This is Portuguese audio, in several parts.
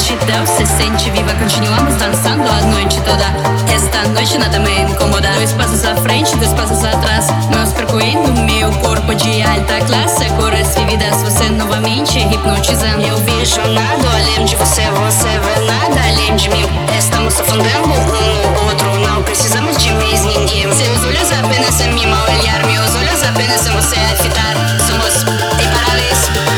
multidão se sente viva. Continuamos dançando a noite toda. Esta noite nada me incomoda. Dois passos à frente, dois passos atrás. Nós percorrendo meu corpo de alta classe. Cores vividas, você novamente hipnotizando. Eu vejo nada além de você, você vê nada além de mim. Estamos afundando um no outro. Não precisamos de mais ninguém. Seus olhos apenas a mim olhar. Meus olhos apenas em você a Somos em paralelo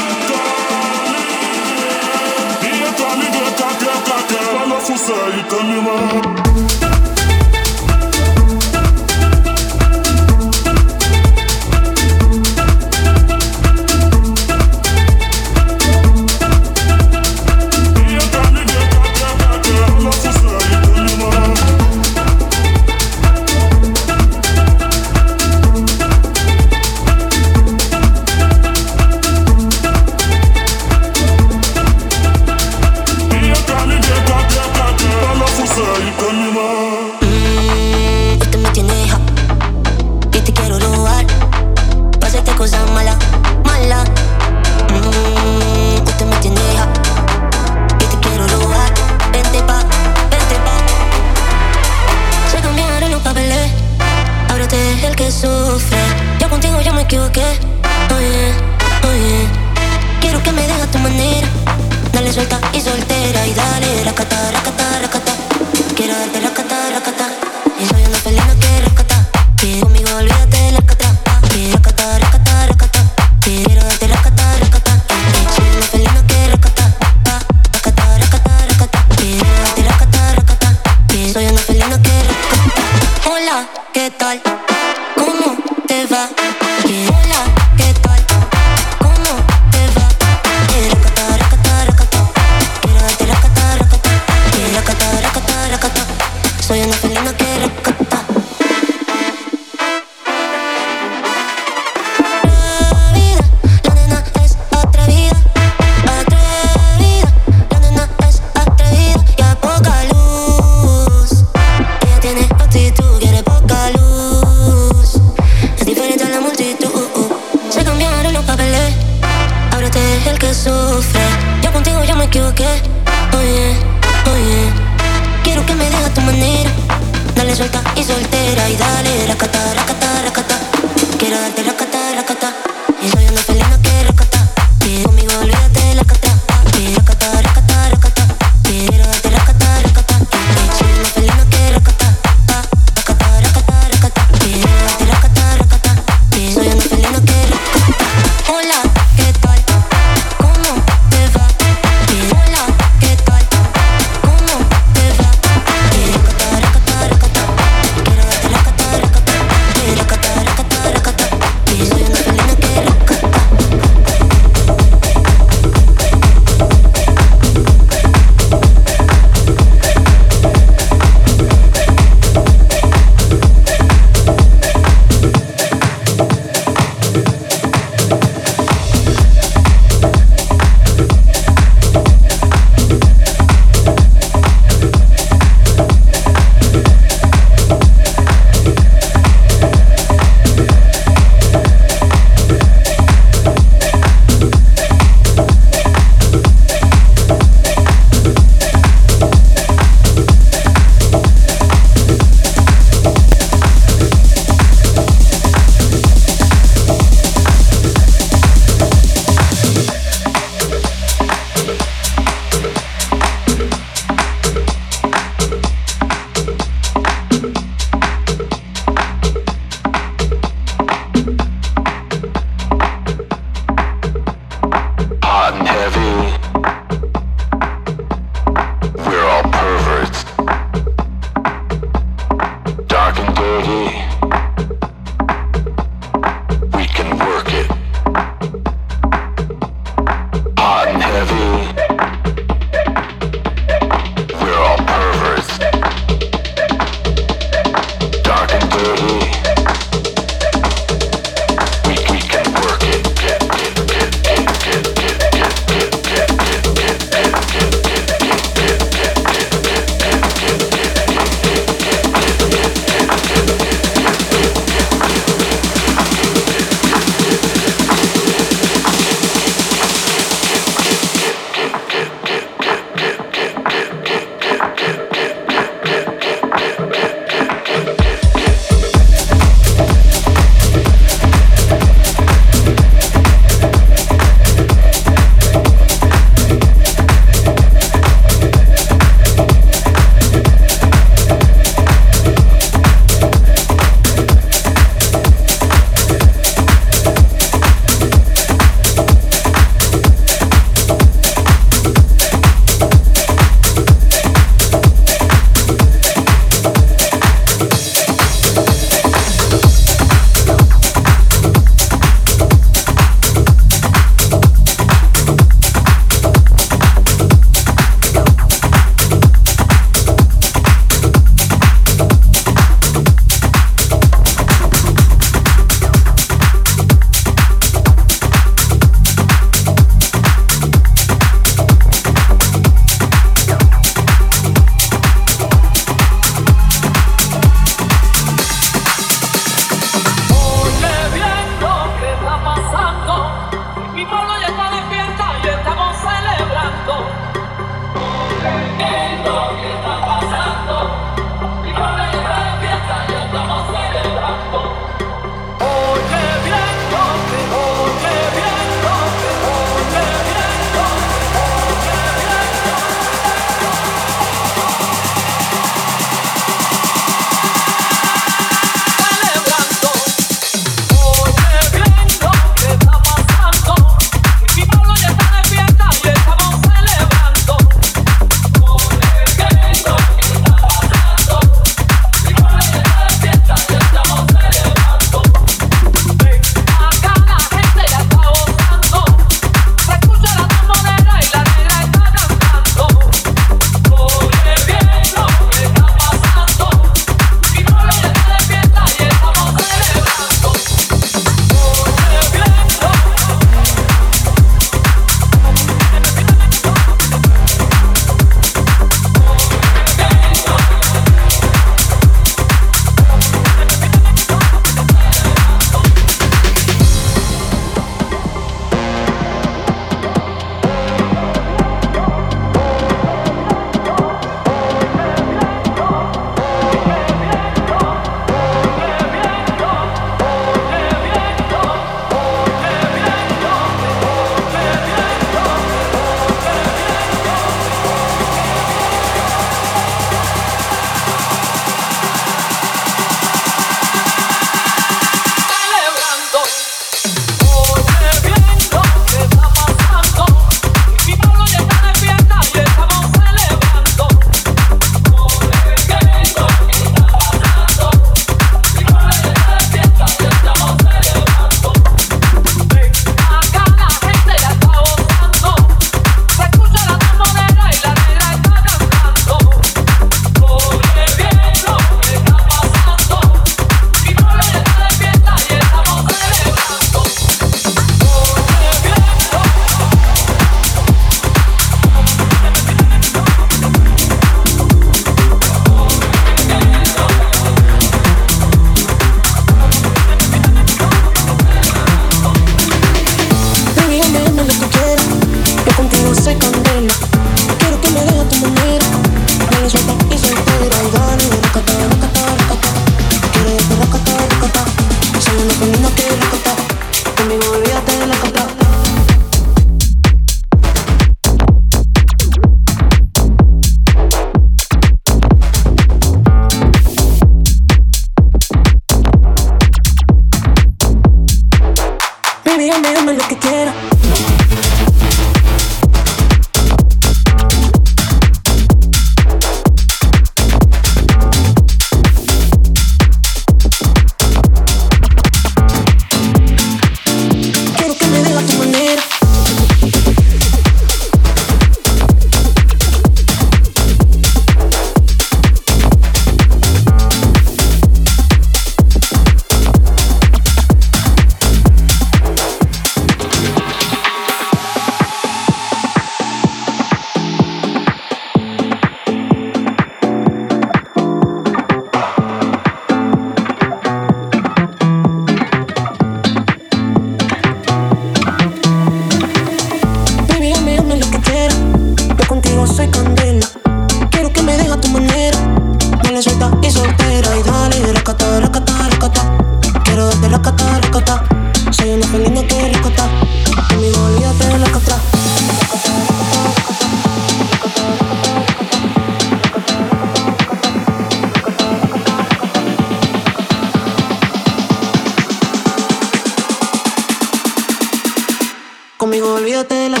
yo te la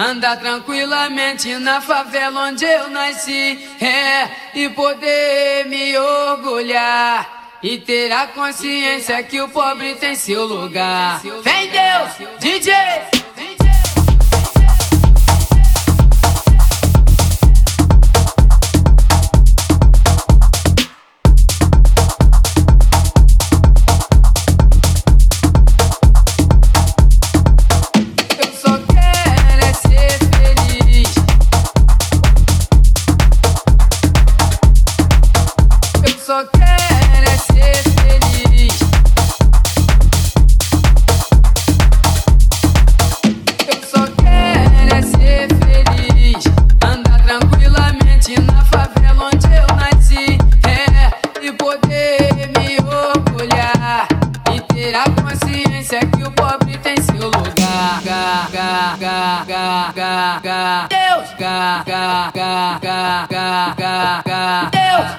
andar tranquilamente na favela onde eu nasci, é, e poder me orgulhar. E ter a consciência que o pobre tem seu lugar. Vem Deus, DJ! Deus, Deus, Deus, Deus, Deus,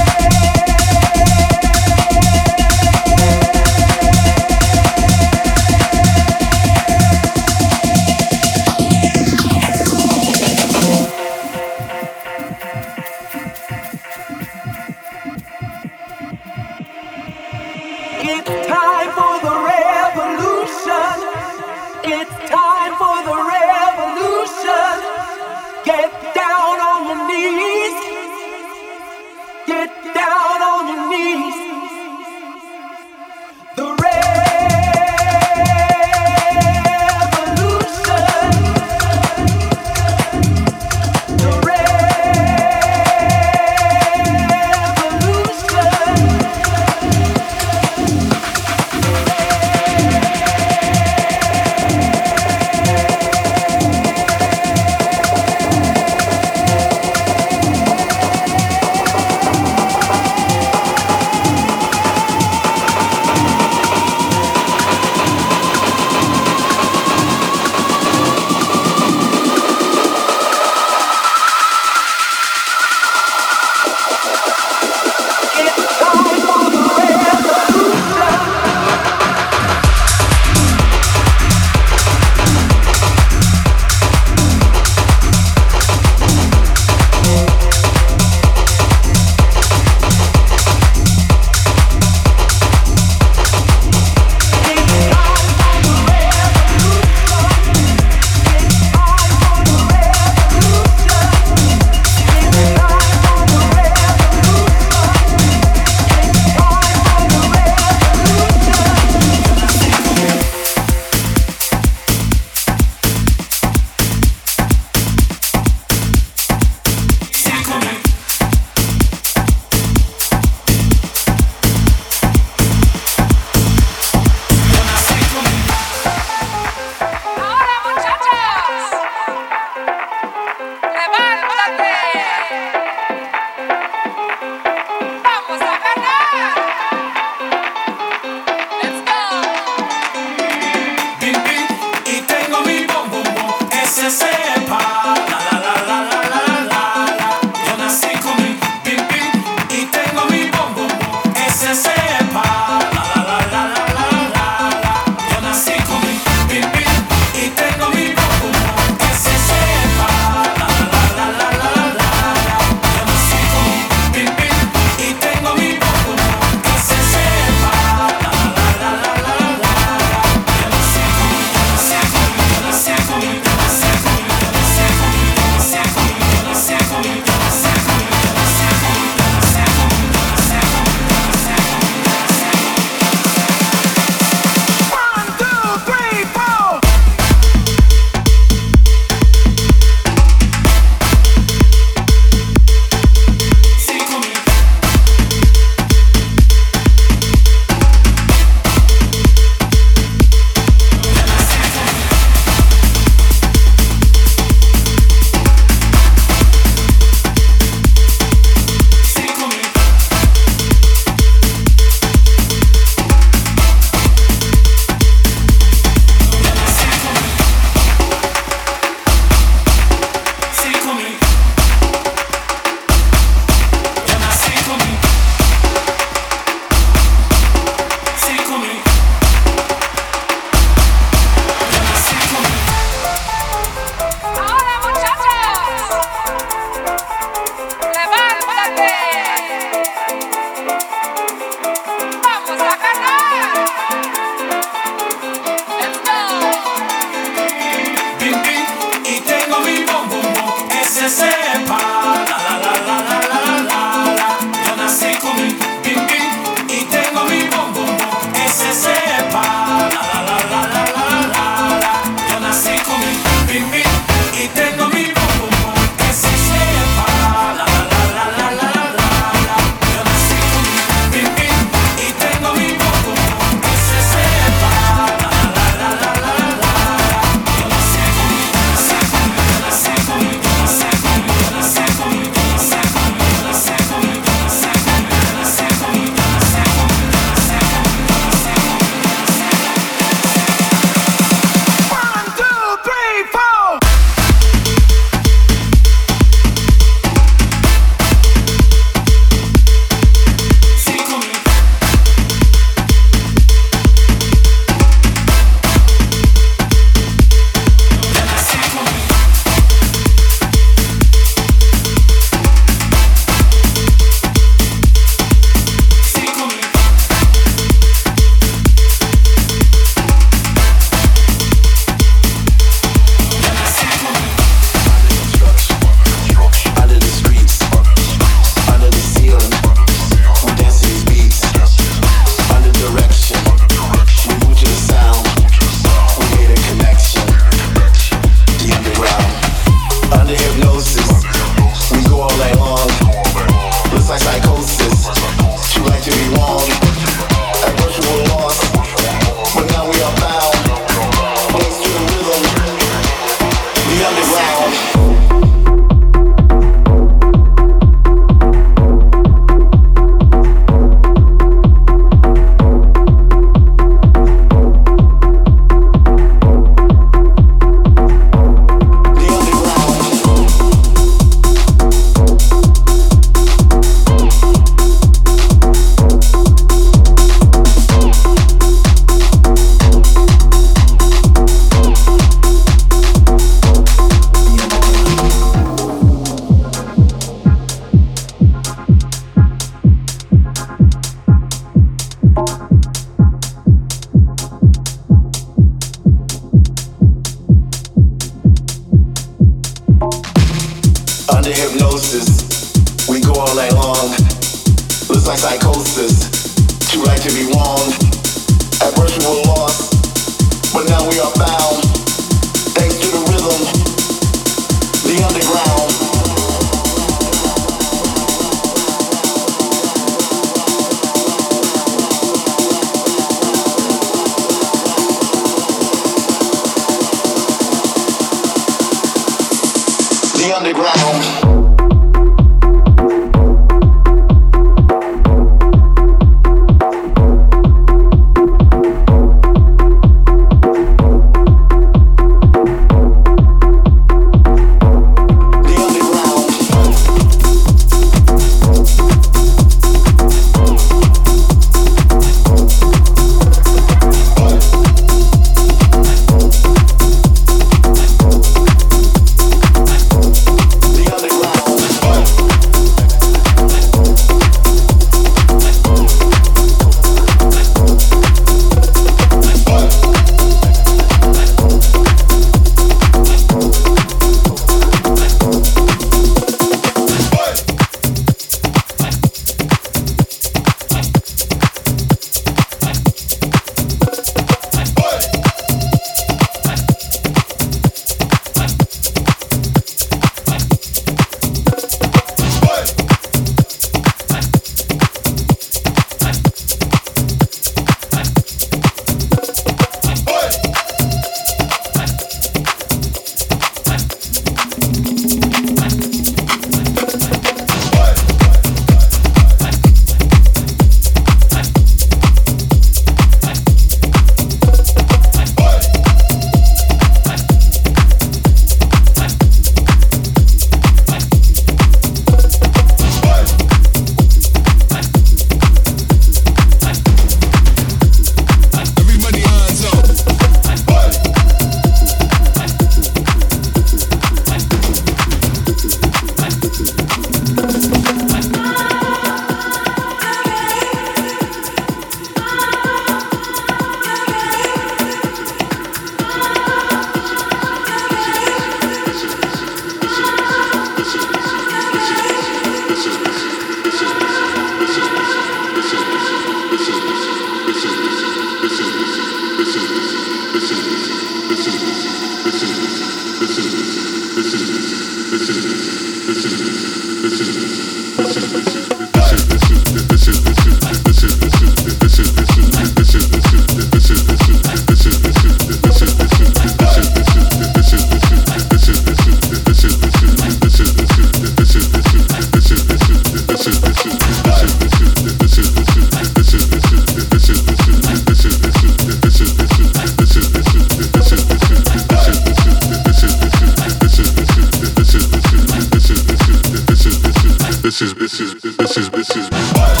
This is.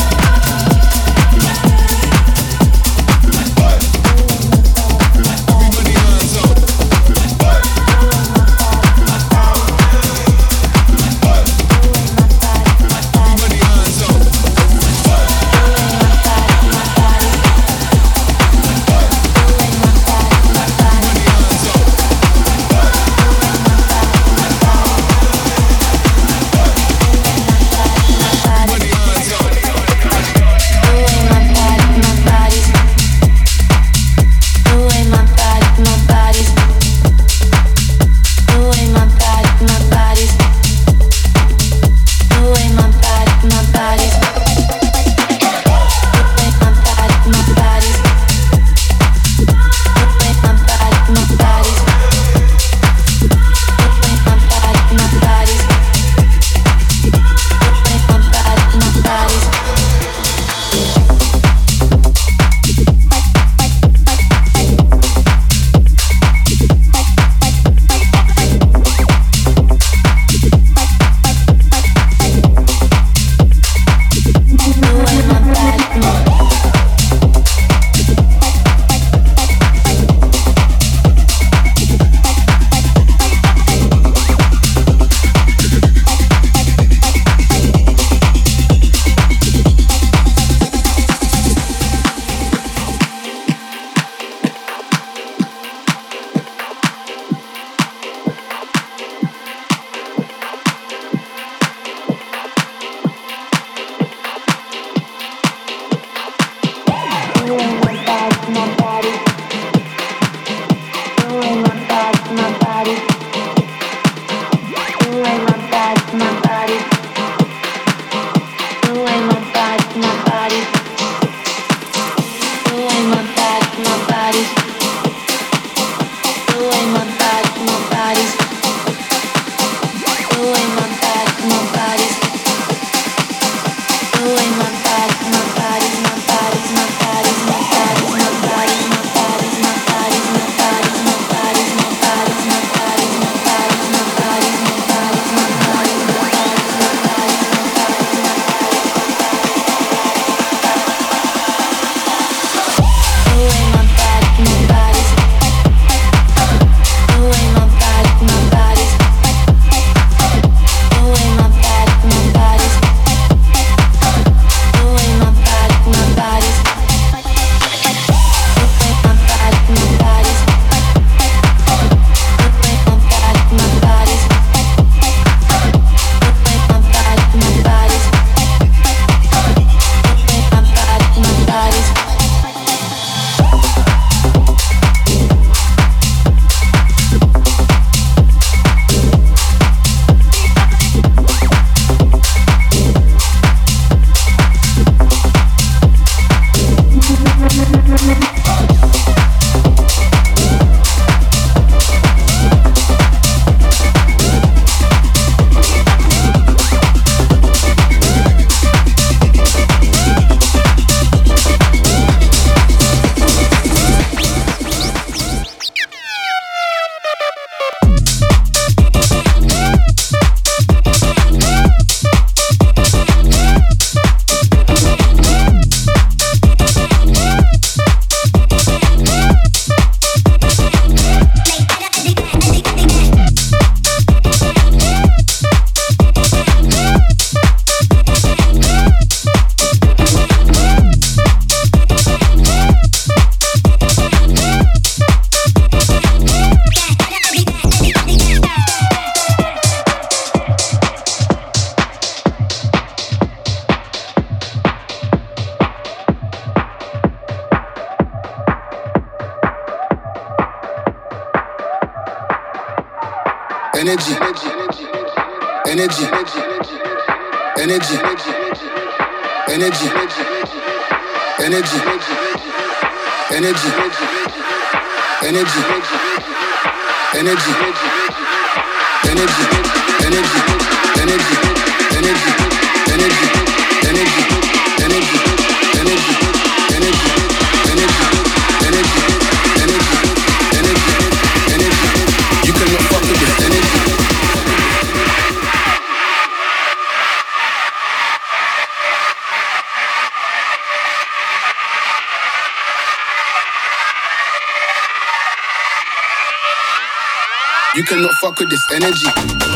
With this energy.